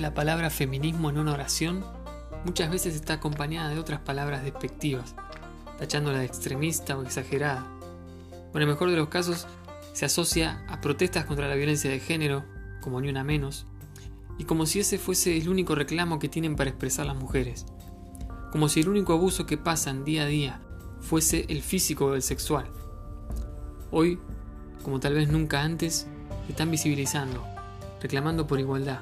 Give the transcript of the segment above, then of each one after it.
La palabra feminismo en una oración, muchas veces está acompañada de otras palabras despectivas, tachándola de extremista o exagerada. O en el mejor de los casos, se asocia a protestas contra la violencia de género, como ni una menos, y como si ese fuese el único reclamo que tienen para expresar las mujeres. Como si el único abuso que pasan día a día fuese el físico o el sexual. Hoy, como tal vez nunca antes, están visibilizando, reclamando por igualdad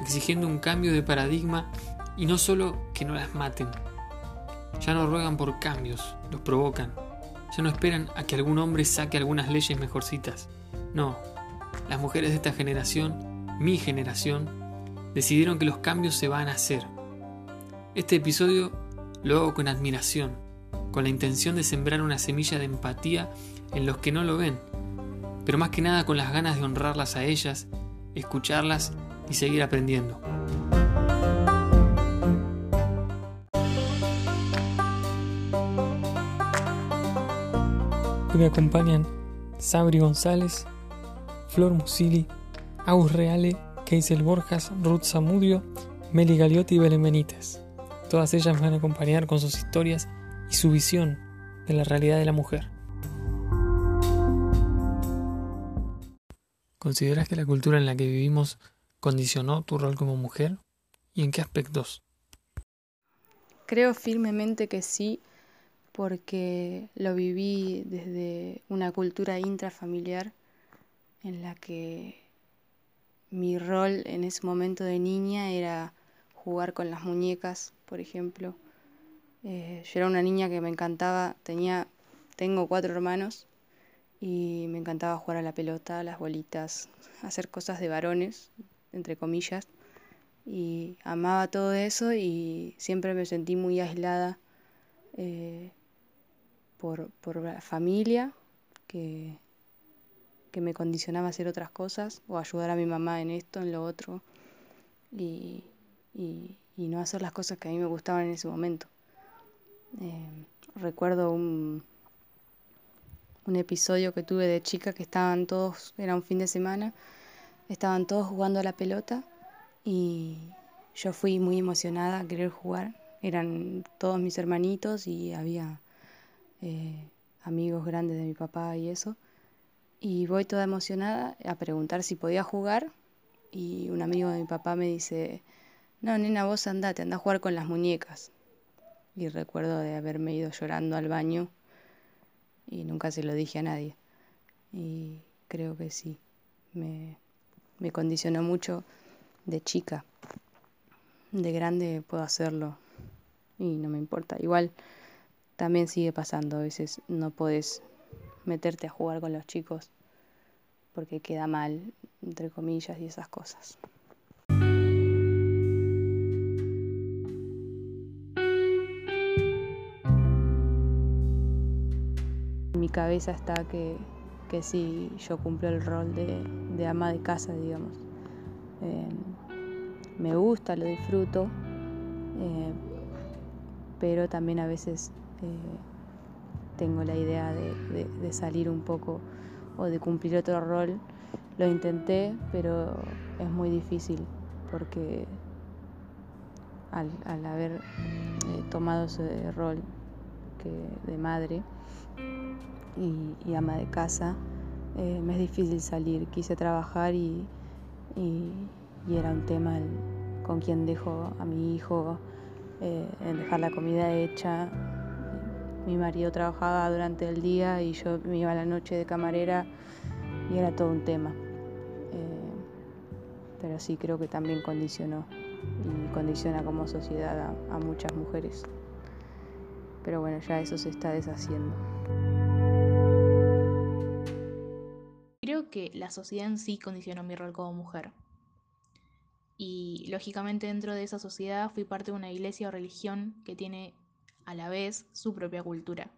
exigiendo un cambio de paradigma y no solo que no las maten. Ya no ruegan por cambios, los provocan. Ya no esperan a que algún hombre saque algunas leyes mejorcitas. No, las mujeres de esta generación, mi generación, decidieron que los cambios se van a hacer. Este episodio lo hago con admiración, con la intención de sembrar una semilla de empatía en los que no lo ven, pero más que nada con las ganas de honrarlas a ellas, escucharlas y seguir aprendiendo. Hoy me acompañan Sabri González, Flor Musili, Agus Reale, Keisel Borjas, Ruth Zamudio, Meli Galiotti y Belén Benítez. Todas ellas me van a acompañar con sus historias y su visión de la realidad de la mujer. ¿Consideras que la cultura en la que vivimos condicionó tu rol como mujer y en qué aspectos? Creo firmemente que sí, porque lo viví desde una cultura intrafamiliar en la que mi rol en ese momento de niña era jugar con las muñecas, por ejemplo. Eh, yo era una niña que me encantaba, tenía, tengo cuatro hermanos y me encantaba jugar a la pelota, a las bolitas, hacer cosas de varones, entre comillas, y amaba todo eso y siempre me sentí muy aislada eh, por, la familia que, que me condicionaba a hacer otras cosas o ayudar a mi mamá en esto, en lo otro, y, no hacer las cosas que a mí me gustaban en ese momento. Eh, recuerdo un, un episodio que tuve de chica que estaban todos, era un fin de semana, Estaban todos jugando a la pelota y yo fui muy emocionada a querer jugar. Eran todos mis hermanitos y había eh, amigos grandes de mi papá y eso. Y voy toda emocionada a preguntar si podía jugar y un amigo de mi papá me dice, no, nena, vos andate, anda a jugar con las muñecas. Y recuerdo de haberme ido llorando al baño y nunca se lo dije a nadie. Y creo que sí, me, me condicionó mucho de chica. De grande puedo hacerlo y no me importa. Igual también sigue pasando, a veces no podés meterte a jugar con los chicos porque queda mal, entre comillas, y esas cosas. Mi cabeza está que que sí, yo cumplo el rol de, ama de casa, digamos. Eh, me gusta, lo disfruto, eh, pero también a veces eh, tengo la idea de, salir un poco o de cumplir otro rol. Lo intenté, pero es muy difícil porque al, haber tomado ese rol de madre, y, ama de casa, eh, me es difícil salir. Quise trabajar y, era un tema con quien dejo a mi hijo, eh, dejar la comida hecha. Mi marido trabajaba durante el día y yo me iba a la noche de camarera y era todo un tema. Eh, pero sí creo que también condicionó y condiciona como sociedad a muchas mujeres. Pero bueno, ya eso se está deshaciendo. Que la sociedad en sí condicionó mi rol como mujer. Y lógicamente dentro de esa sociedad fui parte de una iglesia o religión que tiene a la vez su propia cultura.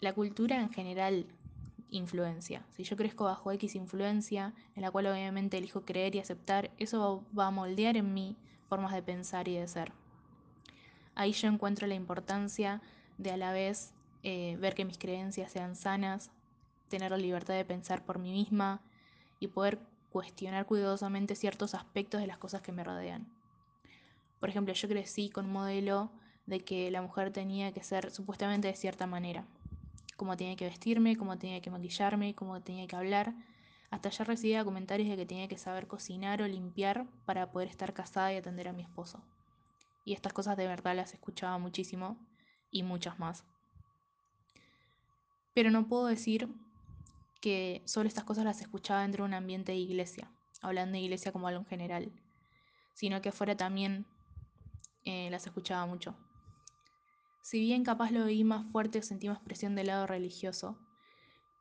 La cultura en general influencia. Si yo crezco bajo X influencia, en la cual obviamente elijo creer y aceptar, eso va a moldear en mí formas de pensar y de ser. Ahí yo encuentro la importancia de a la vez eh, ver que mis creencias sean sanas, tener la libertad de pensar por mí misma y poder cuestionar cuidadosamente ciertos aspectos de las cosas que me rodean. Por ejemplo, yo crecí con un modelo de que la mujer tenía que ser supuestamente de cierta manera, cómo tenía que vestirme, cómo tenía que maquillarme, cómo tenía que hablar. Hasta ya recibía comentarios de que tenía que saber cocinar o limpiar para poder estar casada y atender a mi esposo. Y estas cosas de verdad las escuchaba muchísimo y muchas más. Pero no puedo decir que solo estas cosas las escuchaba dentro de un ambiente de iglesia, hablando de iglesia como algo en general, sino que fuera también eh, las escuchaba mucho. Si bien capaz lo oí más fuerte sentí más presión del lado religioso,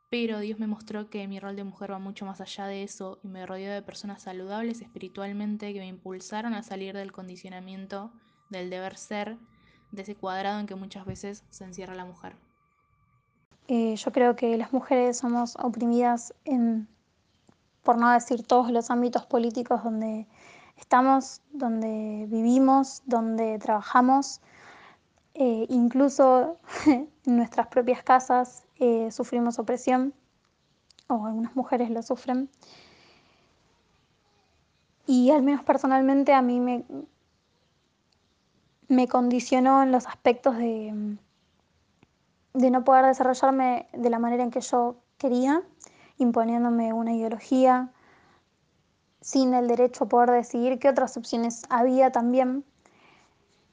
pero Dios me mostró que mi rol de mujer va mucho más allá de eso y me rodeó de personas saludables espiritualmente que me impulsaron a salir del condicionamiento, del deber ser, de ese cuadrado en que muchas veces se encierra la mujer. Eh, yo creo que las mujeres somos oprimidas en, por no decir todos los ámbitos políticos donde estamos, donde vivimos, donde trabajamos. Eh, incluso en nuestras propias casas eh, sufrimos opresión, o algunas mujeres lo sufren. Y al menos personalmente a mí me, me condicionó en los aspectos de de no poder desarrollarme de la manera en que yo quería, imponiéndome una ideología, sin el derecho a poder decidir qué otras opciones había también,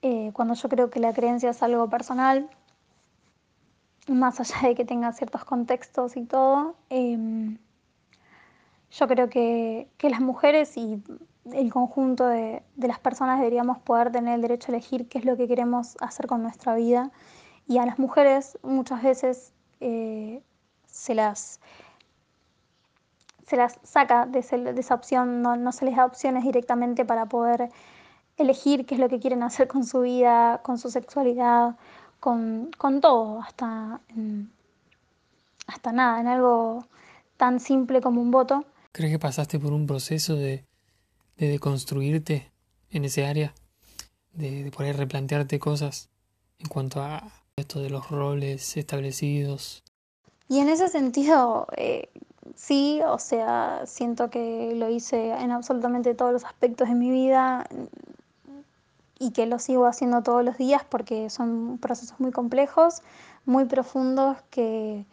eh, cuando yo creo que la creencia es algo personal, más allá de que tenga ciertos contextos y todo, em, yo creo que, las mujeres y el conjunto de, de las personas deberíamos poder tener el derecho a elegir qué es lo que queremos hacer con nuestra vida y a las mujeres muchas veces eh, se, las, se las saca de, esa opción, no, se les da opciones directamente para poder elegir qué es lo que quieren hacer con su vida, con su sexualidad, con, todo, hasta, hasta nada, en algo tan simple como un voto. ¿Crees que pasaste por un proceso de, de deconstruirte en ese área? De, de poder replantearte cosas en cuanto a, esto de los roles establecidos. Y en ese sentido, eh, sí, o sea, siento que lo hice en absolutamente todos los aspectos de mi vida y que lo sigo haciendo todos los días porque son procesos muy complejos, muy profundos, que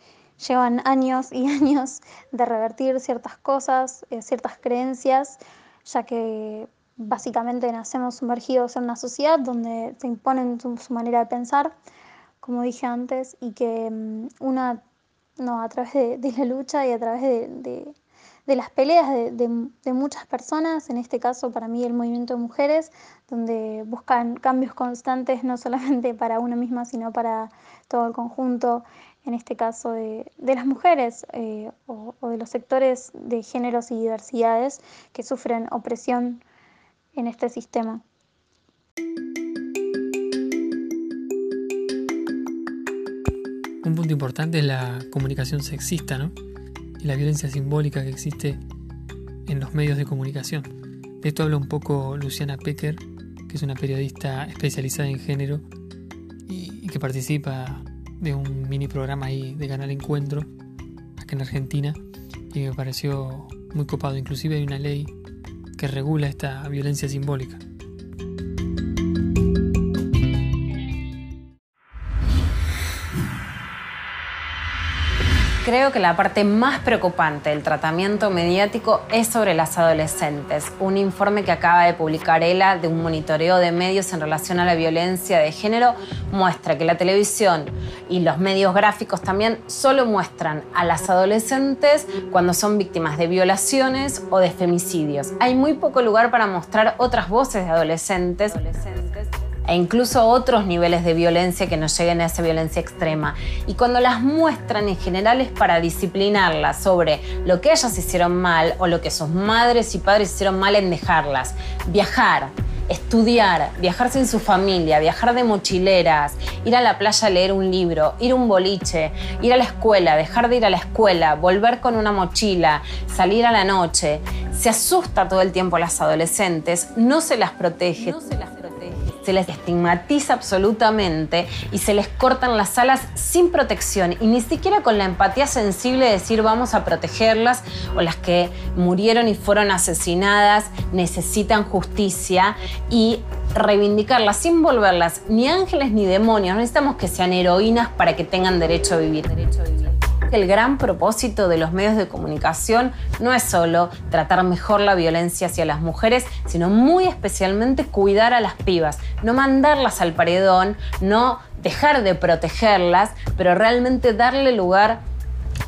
llevan años y años de revertir ciertas cosas, eh, ciertas creencias, ya que básicamente nacemos sumergidos en una sociedad donde se imponen su manera de pensar como dije antes, y que mm, una, no, a través de, la lucha y a través de, las peleas de, muchas personas, en este caso para mí el movimiento de mujeres, donde buscan cambios constantes no solamente para una misma, sino para todo el conjunto, en este caso de, las mujeres eh, o, o de los sectores de géneros y diversidades que sufren opresión en este sistema. Punto importante es la comunicación sexista. Y la violencia simbólica que existe en los medios de comunicación. De esto habla un poco Luciana Pecker, que es una periodista especializada en género y, que participa de un mini programa ahí de Canal Encuentro, acá en Argentina, y me pareció muy copado. Inclusive hay una ley que regula esta violencia simbólica. Creo que la parte más preocupante del tratamiento mediático es sobre las adolescentes. Un informe que acaba de publicar ELA de un monitoreo de medios en relación a la violencia de género muestra que la televisión y los medios gráficos también solo muestran a las adolescentes cuando son víctimas de violaciones o de femicidios. Hay muy poco lugar para mostrar otras voces de adolescentes e incluso otros niveles de violencia que no lleguen a esa violencia extrema. Y cuando las muestran en general es para disciplinarlas sobre lo que ellas hicieron mal o lo que sus madres y padres hicieron mal en dejarlas. Viajar, estudiar, viajar sin su familia, viajar de mochileras, ir a la playa a leer un libro, ir a un boliche, ir a la escuela, dejar de ir a la escuela, volver con una mochila, salir a la noche. Se asusta todo el tiempo a las adolescentes, no se las protege. Se les estigmatiza absolutamente y se les cortan las alas sin protección y ni siquiera con la empatía sensible de decir vamos a protegerlas o las que murieron y fueron asesinadas necesitan justicia y reivindicarlas sin volverlas ni ángeles ni demonios. No necesitamos que sean heroínas para que tengan derecho. Derecho a vivir. El gran propósito de los medios de comunicación no es solo tratar mejor la violencia hacia las mujeres, sino muy especialmente cuidar a las pibas, no mandarlas al paredón, no dejar de protegerlas, pero realmente darle lugar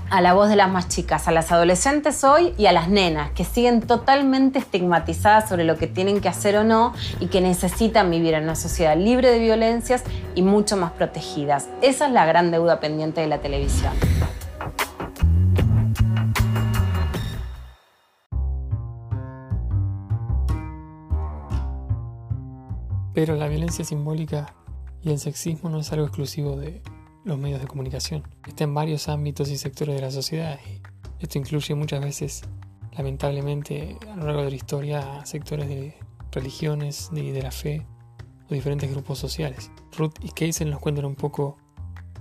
a la voz de las más chicas, a las adolescentes hoy y a las nenas, que siguen totalmente estigmatizadas sobre lo que tienen que hacer o no y que necesitan vivir en una sociedad libre de violencias y mucho más protegidas. Esa es la gran deuda pendiente de la televisión. Pero la violencia simbólica y el sexismo no es algo exclusivo de los medios de comunicación. Está en varios ámbitos y sectores de la sociedad y esto incluye muchas veces, lamentablemente, a lo largo de la historia, sectores de religiones, de, de la fe o diferentes grupos sociales. Ruth y Casey nos cuentan un poco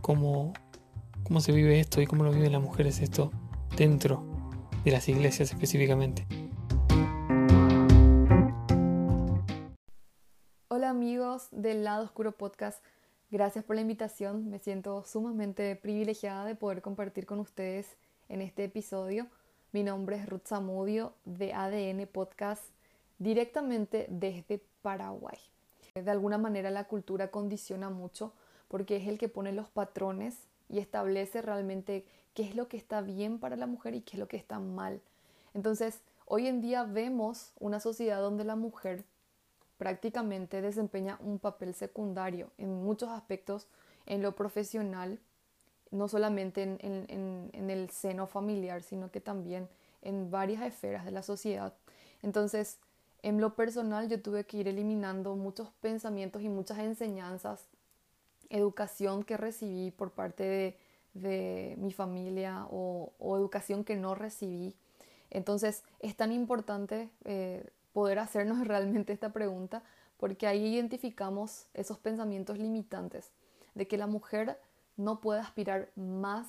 cómo, cómo se vive esto y cómo lo viven las mujeres esto dentro de las iglesias específicamente. Del Lado Oscuro Podcast, gracias por la invitación. Me siento sumamente privilegiada de poder compartir con ustedes en este episodio. Mi nombre es Ruth Zamudio de ADN Podcast directamente desde Paraguay. De alguna manera la cultura condiciona mucho porque es el que pone los patrones y establece realmente qué es lo que está bien para la mujer y qué es lo que está mal. Entonces, hoy en día vemos una sociedad donde la mujer prácticamente desempeña un papel secundario en muchos aspectos en lo profesional, no solamente en, el seno familiar, sino que también en varias esferas de la sociedad. Entonces, en lo personal yo tuve que ir eliminando muchos pensamientos y muchas enseñanzas, educación que recibí por parte de, mi familia o, educación que no recibí. Entonces es tan importante eh, poder hacernos realmente esta pregunta, porque ahí identificamos esos pensamientos limitantes de que la mujer no puede aspirar más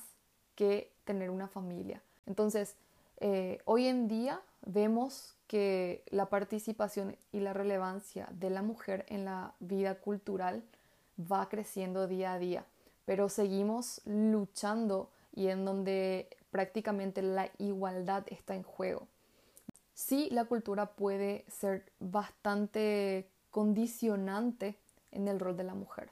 que tener una familia. Entonces, eh, hoy en día vemos que la participación y la relevancia de la mujer en la vida cultural va creciendo día a día, pero seguimos luchando y en donde prácticamente la igualdad está en juego sí la cultura puede ser bastante condicionante en el rol de la mujer.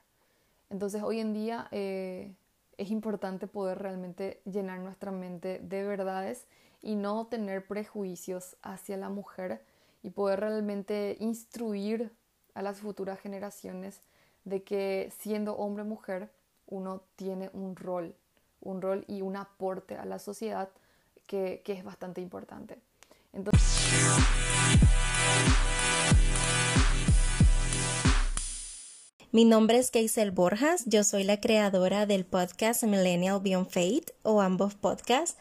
Entonces hoy en día eh, es importante poder realmente llenar nuestra mente de verdades y no tener prejuicios hacia la mujer y poder realmente instruir a las futuras generaciones de que siendo hombre o mujer uno tiene un rol, un rol y un aporte a la sociedad que es bastante importante. Mi nombre es Keisel Borjas, yo soy la creadora del podcast Millennial Beyond Faith o ambos podcasts.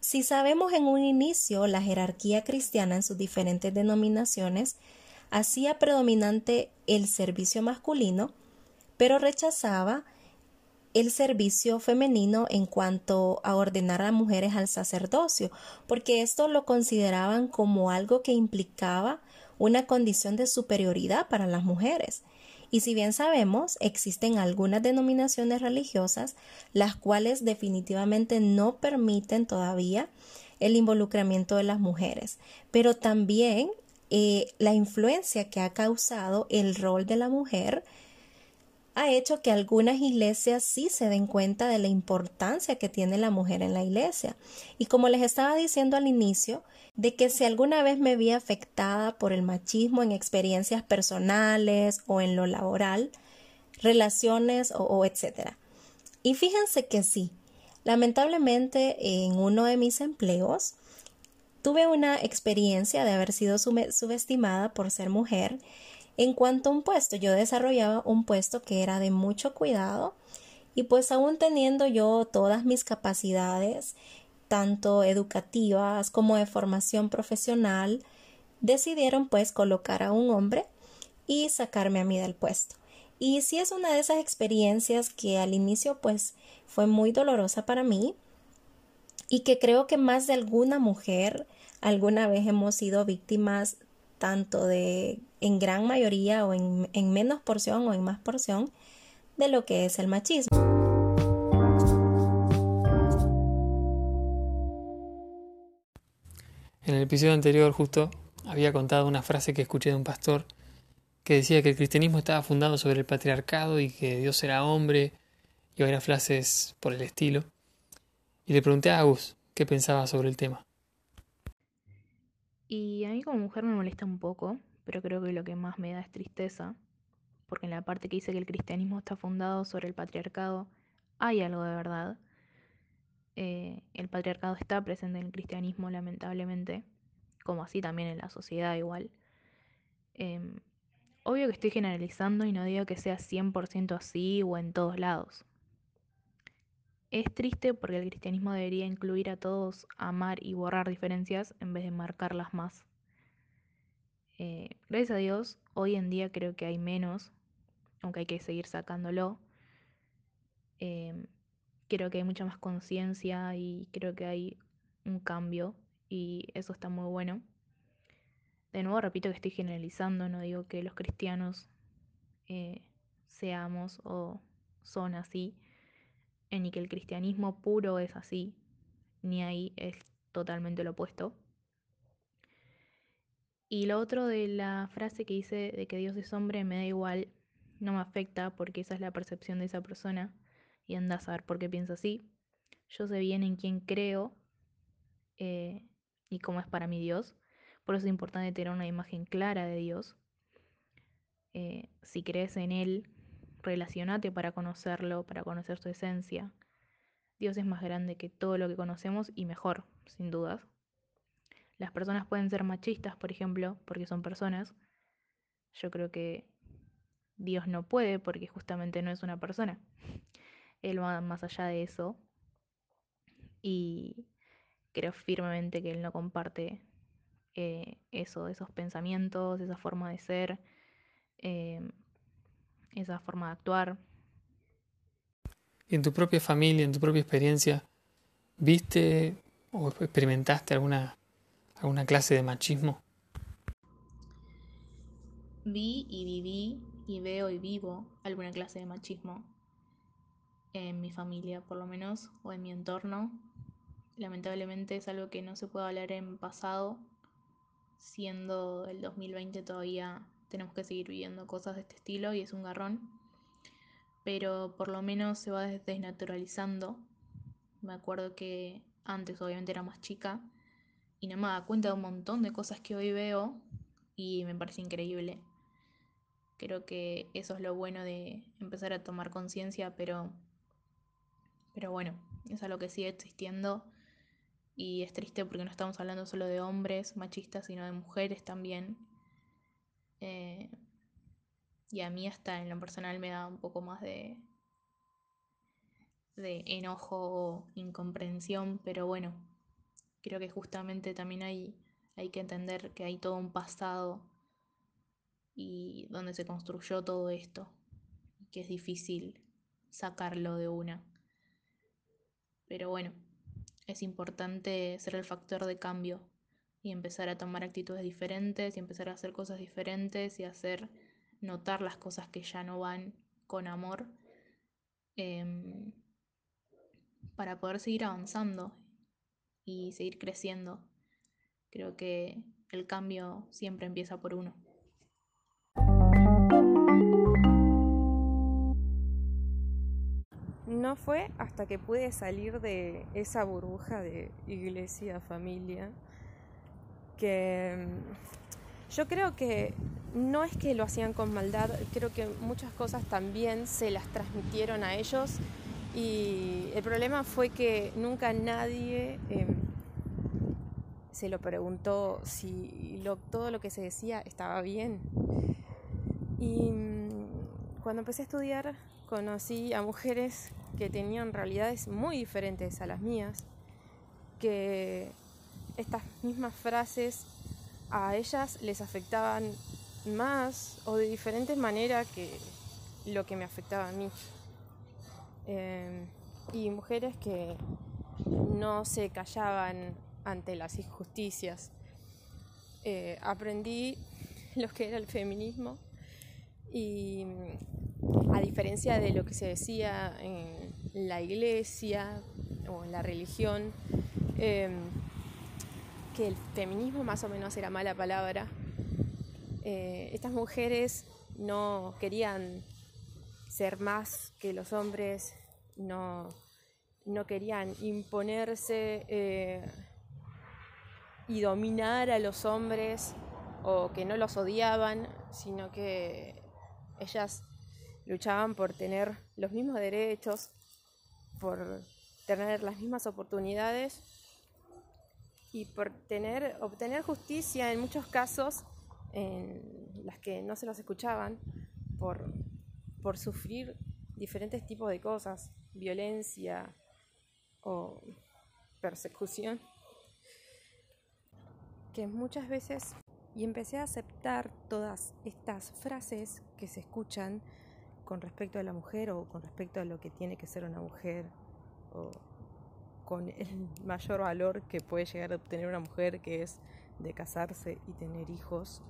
Si sabemos en un inicio la jerarquía cristiana en sus diferentes denominaciones, hacía predominante el servicio masculino, pero rechazaba el servicio femenino en cuanto a ordenar a mujeres al sacerdocio, porque esto lo consideraban como algo que implicaba una condición de superioridad para las mujeres. Y si bien sabemos, existen algunas denominaciones religiosas las cuales definitivamente no permiten todavía el involucramiento de las mujeres, pero también eh, la influencia que ha causado el rol de la mujer ha hecho que algunas iglesias sí se den cuenta de la importancia que tiene la mujer en la iglesia. Y como les estaba diciendo al inicio, de que si alguna vez me vi afectada por el machismo en experiencias personales o en lo laboral, relaciones o, etcétera. Y fíjense que sí, lamentablemente en uno de mis empleos tuve una experiencia de haber sido subestimada por ser mujer en cuanto a un puesto, yo desarrollaba un puesto que era de mucho cuidado y pues aún teniendo yo todas mis capacidades, tanto educativas como de formación profesional, decidieron pues colocar a un hombre y sacarme a mí del puesto. Y sí es una de esas experiencias que al inicio pues fue muy dolorosa para mí y que creo que más de alguna mujer alguna vez hemos sido víctimas tanto de en gran mayoría o en, en menos porción o en más porción de lo que es el machismo. En el episodio anterior justo había contado una frase que escuché de un pastor que decía que el cristianismo estaba fundado sobre el patriarcado y que Dios era hombre y varias frases por el estilo. Y le pregunté a Agus qué pensaba sobre el tema. Y a mí como mujer me molesta un poco, pero creo que lo que más me da es tristeza, porque en la parte que dice que el cristianismo está fundado sobre el patriarcado, hay algo de verdad. Eh, el patriarcado está presente en el cristianismo, lamentablemente, como así también en la sociedad igual. Em, obvio que estoy generalizando y no digo que sea 100% así o en todos lados. Es triste porque el cristianismo debería incluir a todos, amar y borrar diferencias en vez de marcarlas más. Eh, gracias a Dios, hoy en día creo que hay menos, aunque hay que seguir sacándolo. Em, creo que hay mucha más conciencia y creo que hay un cambio y eso está muy bueno. De nuevo, repito que estoy generalizando, no digo que los cristianos eh, seamos o son así, ni que el cristianismo puro es así, ni ahí es totalmente lo opuesto. Y lo otro de la frase que dice de que Dios es hombre me da igual, no me afecta porque esa es la percepción de esa persona y anda a saber por qué piensa así. Yo sé bien en quién creo eh, y cómo es para mi Dios. Por eso es importante tener una imagen clara de Dios. Eh, si crees en Él, relacionate para conocerlo, para conocer su esencia. Dios es más grande que todo lo que conocemos y mejor, sin dudas. Las personas pueden ser machistas, por ejemplo, porque son personas. Yo creo que Dios no puede porque justamente no es una persona. Él va más allá de eso. Y creo firmemente que Él no comparte eh, eso, esos pensamientos, esa forma de ser. Eh, esa forma de actuar. ¿Y en tu propia familia, en tu propia experiencia, viste o experimentaste alguna, alguna clase de machismo? Vi y viví y veo y vivo alguna clase de machismo en mi familia, por lo menos, o en mi entorno. Lamentablemente es algo que no se puede hablar en pasado, siendo el 2020 todavía tenemos que seguir viviendo cosas de este estilo y es un garrón. Pero por lo menos se va desnaturalizando. Me acuerdo que antes obviamente era más chica y no me daba cuenta de un montón de cosas que hoy veo y me parece increíble. Creo que eso es lo bueno de empezar a tomar conciencia, pero, pero bueno, es algo que sigue existiendo y es triste porque no estamos hablando solo de hombres machistas, sino de mujeres también eh, Y a mí hasta en lo personal me da un poco más de, de enojo o incomprensión, pero bueno, creo que justamente también hay, hay que entender que hay todo un pasado y donde se construyó todo esto, y que es difícil sacarlo de una. Pero bueno, es importante ser el factor de cambio y empezar a tomar actitudes diferentes y empezar a hacer cosas diferentes y hacer notar las cosas que ya no van con amor em, para poder seguir avanzando y seguir creciendo. Creo que el cambio siempre empieza por uno. No fue hasta que pude salir de esa burbuja de iglesia, familia, que mm, yo creo que no es que lo hacían con maldad, creo que muchas cosas también se las transmitieron a ellos y el problema fue que nunca nadie em, se lo preguntó si todo lo que se decía estaba bien. Y mm, cuando empecé a estudiar conocí a mujeres que tenían realidades muy diferentes a las mías, que estas mismas frases a ellas les afectaban más o de diferentes maneras que lo que me afectaba a mí. Em, y mujeres que no se callaban ante las injusticias. Eh, aprendí lo que era el feminismo y a diferencia de lo que se decía en la iglesia o en la religión, em, que el feminismo más o menos era mala palabra, eh, estas mujeres no querían ser más que los hombres, no, no querían imponerse eh, y dominar a los hombres o que no los odiaban, sino que ellas luchaban por tener los mismos derechos, por tener las mismas oportunidades y por tener, obtener justicia en muchos casos en las que no se los escuchaban, por, por sufrir diferentes tipos de cosas, violencia o persecución, que muchas veces, y empecé a aceptar todas estas frases que se escuchan con respecto a la mujer o con respecto a lo que tiene que ser una mujer o con el mayor valor que puede llegar a obtener una mujer que es de casarse y tener hijos.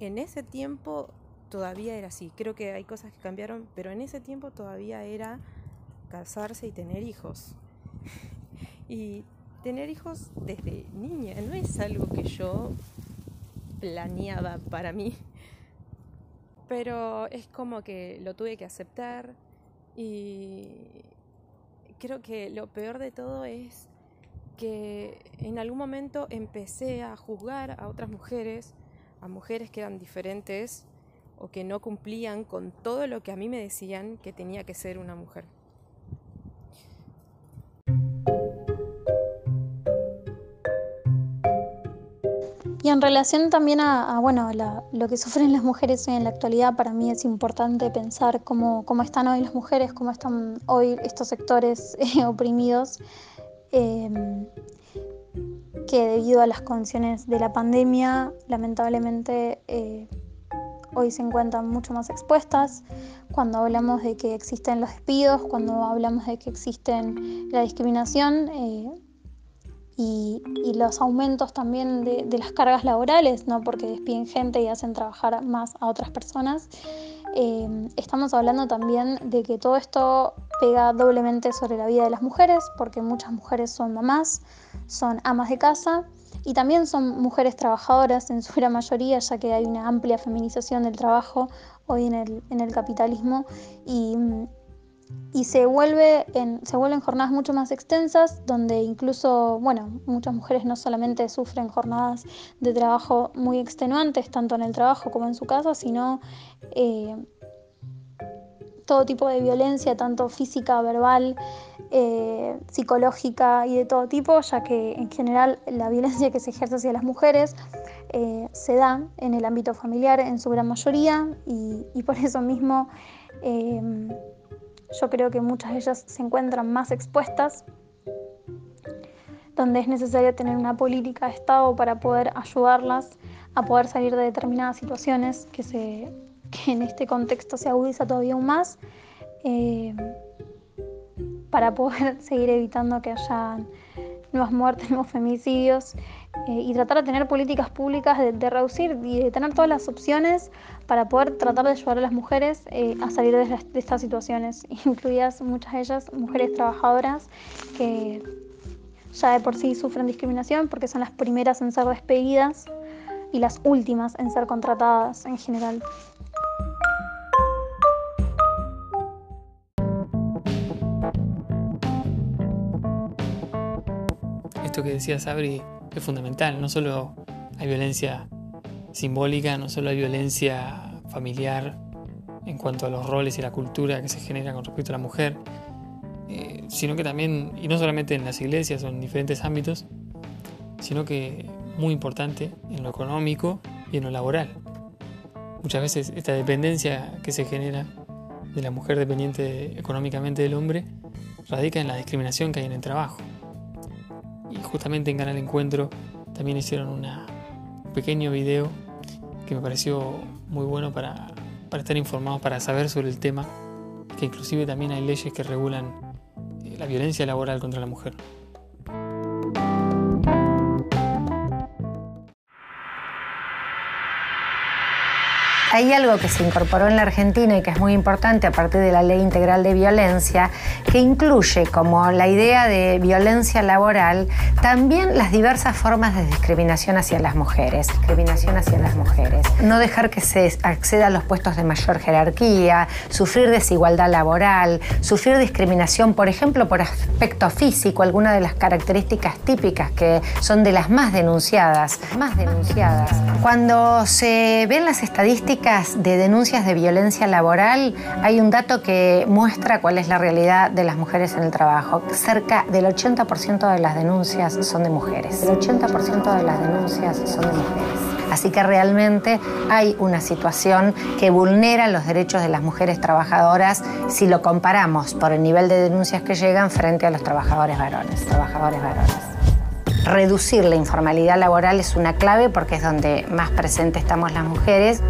En ese tiempo todavía era así, creo que hay cosas que cambiaron, pero en ese tiempo todavía era casarse y tener hijos. y tener hijos desde niña no es algo que yo planeaba para mí pero es como que lo tuve que aceptar y creo que lo peor de todo es que en algún momento empecé a juzgar a otras mujeres, a mujeres que eran diferentes o que no cumplían con todo lo que a mí me decían que tenía que ser una mujer. En relación también a, bueno, lo que sufren las mujeres hoy en la actualidad, para mí es importante pensar cómo, cómo están hoy las mujeres, cómo están hoy estos sectores eh, oprimidos, em, que debido a las condiciones de la pandemia, lamentablemente eh, hoy se encuentran mucho más expuestas. Cuando hablamos de que existen los despidos, cuando hablamos de que existen la discriminación, eh, y, los aumentos también de, las cargas laborales, ¿no? porque despiden gente y hacen trabajar más a otras personas. Eh, estamos hablando también de que todo esto pega doblemente sobre la vida de las mujeres, porque muchas mujeres son mamás, son amas de casa y también son mujeres trabajadoras en su gran mayoría, ya que hay una amplia feminización del trabajo hoy en el, en el capitalismo y y se, vuelve se vuelven jornadas mucho más extensas, donde incluso, bueno, muchas mujeres no solamente sufren jornadas de trabajo muy extenuantes, tanto en el trabajo como en su casa, sino eh, todo tipo de violencia, tanto física, verbal, eh, psicológica y de todo tipo, ya que en general la violencia que se ejerce hacia las mujeres eh, se da en el ámbito familiar en su gran mayoría y, por eso mismo yo creo que muchas de ellas se encuentran más expuestas, donde es necesario tener una política de Estado para poder ayudarlas a poder salir de determinadas situaciones que, se, que en este contexto se agudiza todavía aún más, em, para poder seguir evitando que haya nuevas muertes, nuevos femicidios eh, y tratar de tener políticas públicas de, reducir y de tener todas las opciones para poder tratar de ayudar a las mujeres eh, a salir de, estas situaciones, incluidas muchas de ellas mujeres trabajadoras que ya de por sí sufren discriminación porque son las primeras en ser despedidas y las últimas en ser contratadas en general. Esto que decía Sabri es fundamental. No solo hay violencia simbólica, no solo hay violencia familiar en cuanto a los roles y la cultura que se genera con respecto a la mujer, eh, sino que también, y no solamente en las iglesias o en diferentes ámbitos, sino que muy importante en lo económico y en lo laboral. Muchas veces esta dependencia que se genera de la mujer dependiente económicamente del hombre radica en la discriminación que hay en el trabajo y justamente en Canal Encuentro también hicieron una, un pequeño video que me pareció muy bueno para, para estar informados, para saber sobre el tema, que inclusive también hay leyes que regulan eh, la violencia laboral contra la mujer. Hay algo que se incorporó en la Argentina y que es muy importante a partir de la Ley Integral de Violencia, que incluye como la idea de violencia laboral también las diversas formas de discriminación hacia las mujeres. Discriminación hacia las mujeres. No dejar que se acceda a los puestos de mayor jerarquía, sufrir desigualdad laboral, sufrir discriminación, por ejemplo, por aspecto físico, algunas de las características típicas que son de las más denunciadas. Más denunciadas. Cuando se ven las estadísticas, de denuncias de violencia laboral, hay un dato que muestra cuál es la realidad de las mujeres en el trabajo. Cerca del 80% de las denuncias son de mujeres. El 80% de las denuncias son de mujeres. Así que realmente hay una situación que vulnera los derechos de las mujeres trabajadoras si lo comparamos por el nivel de denuncias que llegan frente a los trabajadores varones. Trabajadores varones. Reducir la informalidad laboral es una clave porque es donde más presente estamos las mujeres.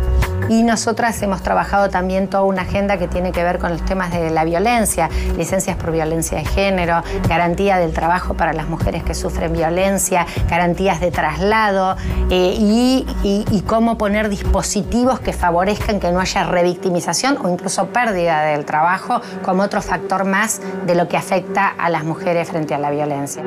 Y nosotras hemos trabajado también toda una agenda que tiene que ver con los temas de la violencia, licencias por violencia de género, garantía del trabajo para las mujeres que sufren violencia, garantías de traslado eh, y, y cómo poner dispositivos que favorezcan que no haya revictimización o incluso pérdida del trabajo como otro factor más de lo que afecta a las mujeres frente a la violencia.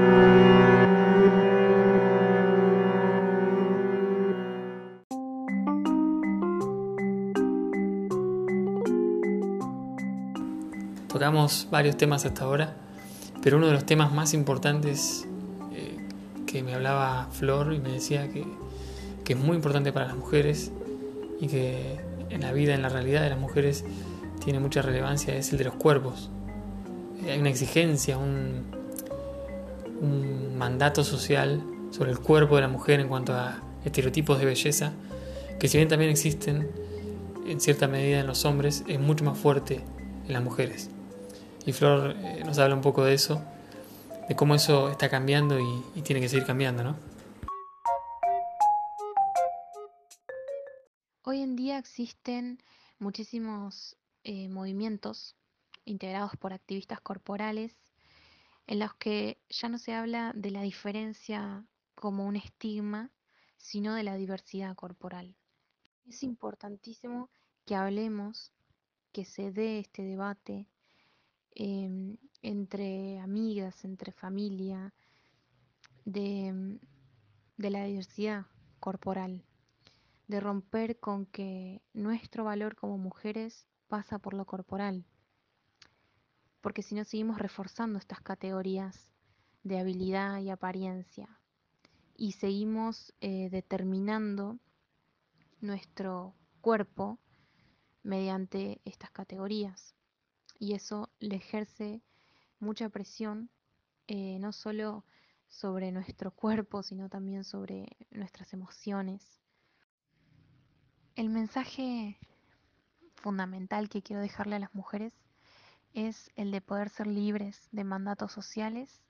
Tocamos varios temas hasta ahora, pero uno de los temas más importantes eh, que me hablaba Flor y me decía que, que, es muy importante para las mujeres y que en la vida, en la realidad de las mujeres tiene mucha relevancia es el de los cuerpos. Eh, hay una exigencia, un, un mandato social sobre el cuerpo de la mujer en cuanto a estereotipos de belleza, que si bien también existen en cierta medida en los hombres, es mucho más fuerte en las mujeres. Y Flor eh, nos habla un poco de eso, de cómo eso está cambiando y, tiene que seguir cambiando, ¿no? Hoy en día existen muchísimos eh, movimientos integrados por activistas corporales en los que ya no se habla de la diferencia como un estigma, sino de la diversidad corporal. Es importantísimo que hablemos, que se dé este debate, Em, entre amigas, entre familia, de, de la diversidad corporal, de romper con que nuestro valor como mujeres pasa por lo corporal, porque si no seguimos reforzando estas categorías de habilidad y apariencia y seguimos eh, determinando nuestro cuerpo mediante estas categorías y eso le ejerce mucha presión, eh, no solo sobre nuestro cuerpo, sino también sobre nuestras emociones, el mensaje fundamental que quiero dejarle a las mujeres es el de poder ser libres de mandatos sociales,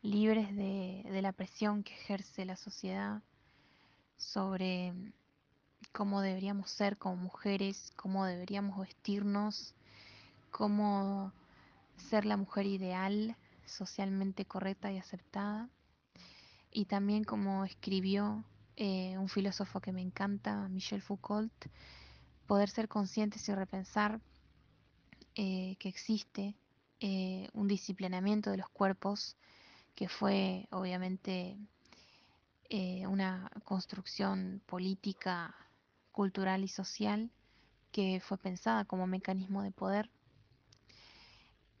libres de, de la presión que ejerce la sociedad sobre cómo deberíamos ser como mujeres, cómo deberíamos vestirnos, cómo ser la mujer ideal, socialmente correcta y aceptada. Y también como escribió eh, un filósofo que me encanta, Michel Foucault, poder ser conscientes y repensar eh, que existe eh, un disciplinamiento de los cuerpos que fue obviamente una construcción política, cultural y social que fue pensada como mecanismo de poder.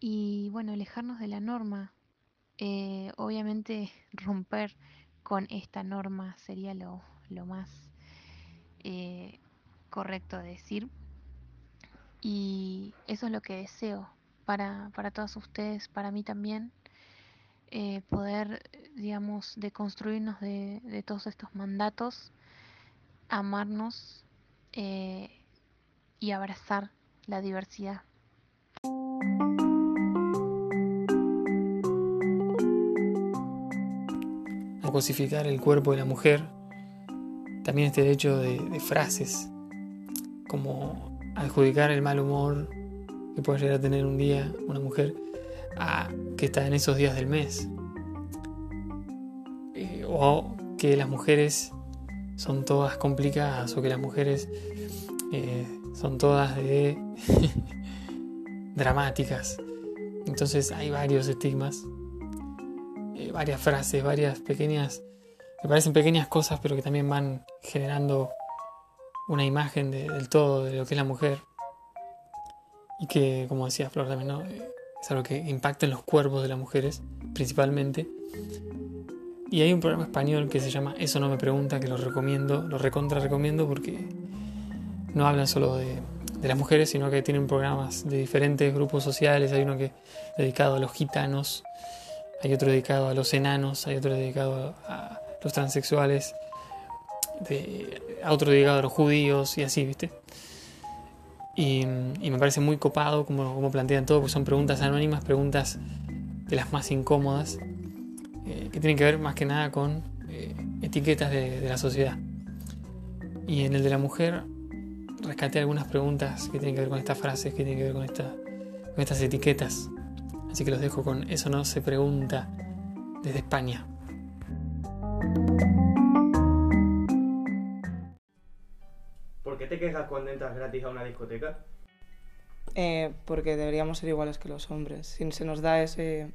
Y bueno, alejarnos de la norma, obviamente romper con esta norma sería lo, más eh, correcto de decir. Y eso es lo que deseo para, para todos ustedes, para mí también, eh, poder, digamos, deconstruirnos de, de todos estos mandatos, amarnos eh, y abrazar la diversidad. Cosificar el cuerpo de la mujer, también este hecho de, frases, como adjudicar el mal humor que puede llegar a tener un día una mujer a que está en esos días del mes. Eh, o que las mujeres son todas complicadas o que las mujeres eh, son todas de dramáticas. Entonces hay varios estigmas varias frases, varias pequeñas, me parecen pequeñas cosas, pero que también van generando una imagen del todo de lo que es la mujer. Y que, como decía Flor también, eh, es algo que impacta en los cuerpos de las mujeres, principalmente. Y hay un programa español que se llama Eso no me pregunta, que lo recomiendo, lo recontra recomiendo porque no hablan solo de, de las mujeres, sino que tienen programas de diferentes grupos sociales. Hay uno que dedicado a los gitanos, hay otro dedicado a los enanos, hay otro dedicado a los transexuales, de, a otro dedicado a los judíos y así, ¿viste? Y, me parece muy copado como, plantean todo, porque son preguntas anónimas, preguntas de las más incómodas, eh, que tienen que ver más que nada con eh, etiquetas de, la sociedad. Y en el de la mujer rescaté algunas preguntas que tienen que ver con estas frases, que tienen que ver con estas etiquetas Así que los dejo con Eso no se pregunta desde España. ¿Por qué te quejas cuando entras gratis a una discoteca? Eh, porque deberíamos ser iguales que los hombres. Si se nos da ese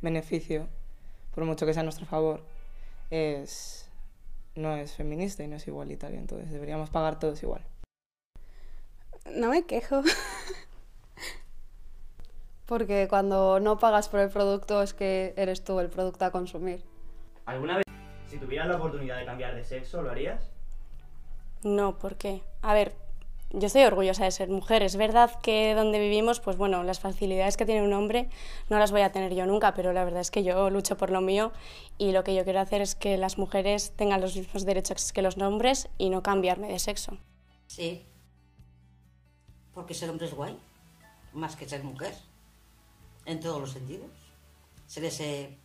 beneficio, por mucho que sea a nuestro favor, es, no es feminista y no es igualitario. Entonces deberíamos pagar todos igual. No me quejo. Porque cuando no pagas por el producto es que eres tú el producto a consumir. ¿Alguna vez, si tuvieras la oportunidad de cambiar de sexo, lo harías? No, ¿por qué? A ver, yo estoy orgullosa de ser mujer. Es verdad que donde vivimos, pues bueno, las facilidades que tiene un hombre no las voy a tener yo nunca, pero la verdad es que yo lucho por lo mío y lo que yo quiero hacer es que las mujeres tengan los mismos derechos que los hombres y no cambiarme de sexo. Sí, porque ser hombre es guay, más que ser mujer en todos los sentidos. Ser ese...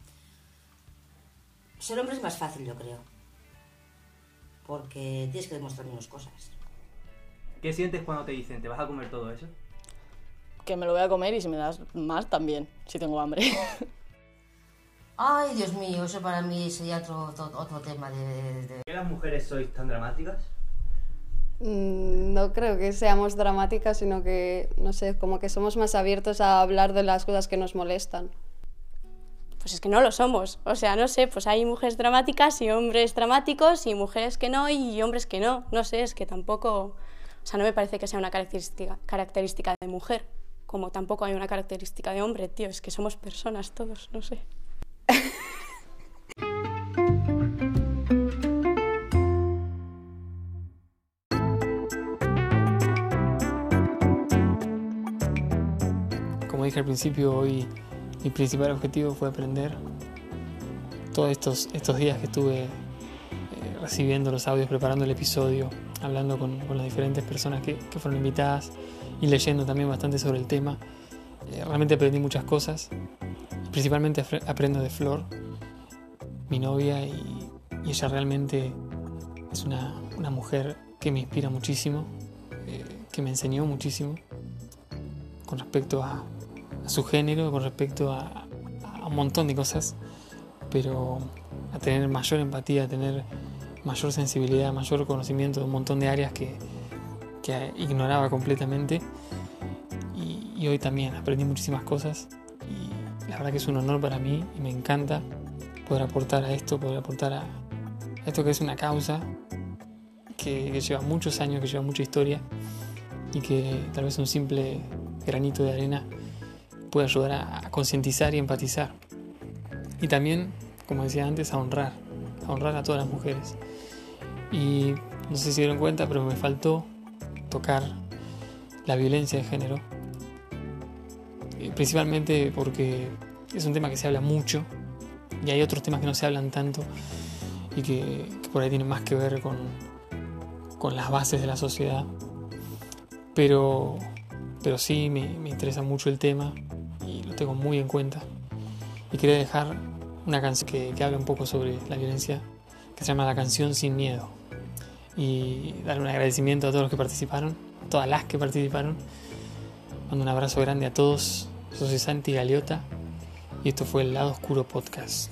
Ser hombre es más fácil, yo creo. Porque tienes que demostrar menos cosas. ¿Qué sientes cuando te dicen, te vas a comer todo eso? Que me lo voy a comer y si me das más también, si tengo hambre. Ay, Dios mío, eso para mí sería otro, otro, tema de, de... ¿Qué las mujeres sois tan dramáticas? Mm, no creo que seamos dramáticas, sino que, no sé, como que somos más abiertos a hablar de las cosas que nos molestan. Pues es que no lo somos. O sea, no sé, pues hay mujeres dramáticas y hombres dramáticos y mujeres que no y hombres que no. No sé, es que tampoco... O sea, no me parece que sea una característica, característica de mujer, como tampoco hay una característica de hombre, tío. Es que somos personas todos, no sé. dije al principio, hoy mi principal objetivo fue aprender todos estos, estos días que estuve eh, recibiendo los audios, preparando el episodio, hablando con, las diferentes personas que, fueron invitadas y leyendo también bastante sobre el tema. Eh, realmente aprendí muchas cosas. Principalmente aprendo de Flor, mi novia, y, ella realmente es una, mujer que me inspira muchísimo, eh, que me enseñó muchísimo con respecto a, su género, con respecto a, un montón de cosas, pero a tener mayor empatía, a tener mayor sensibilidad, mayor conocimiento de un montón de áreas que, ignoraba completamente. Y, hoy también aprendí muchísimas cosas y la verdad que es un honor para mí y me encanta poder aportar a esto, poder aportar a, esto que es una causa que, lleva muchos años, que lleva mucha historia y que tal vez un simple granito de arena puede ayudar a concientizar y empatizar. Y también como decía antes, a honrar, a honrar a todas las mujeres. Y no sé si dieron cuenta, pero me faltó tocar la violencia de género. Eh, principalmente porque es un tema que se habla mucho y hay otros temas que no se hablan tanto y que, por ahí tienen más que ver con, con las bases de la sociedad. Pero, pero sí me, me interesa mucho el tema y lo tengo muy en cuenta. Y quería dejar una canción que, habla un poco sobre la violencia, que se llama La canción sin miedo. Y dar un agradecimiento a todos los que participaron, todas las que participaron. Mando un abrazo grande a todos. Yo soy Santi Galeota y esto fue el Lado Oscuro Podcast.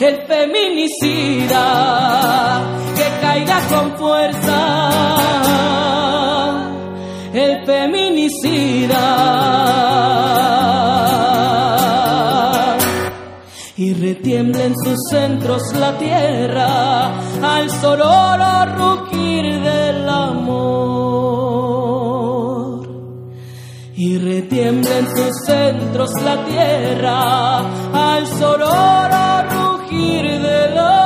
el feminicida, que caiga con fuerza el feminicida. Y retiembla en sus centros la tierra al sonoro rugir del amor. Y retiembla en sus centros la tierra morir de la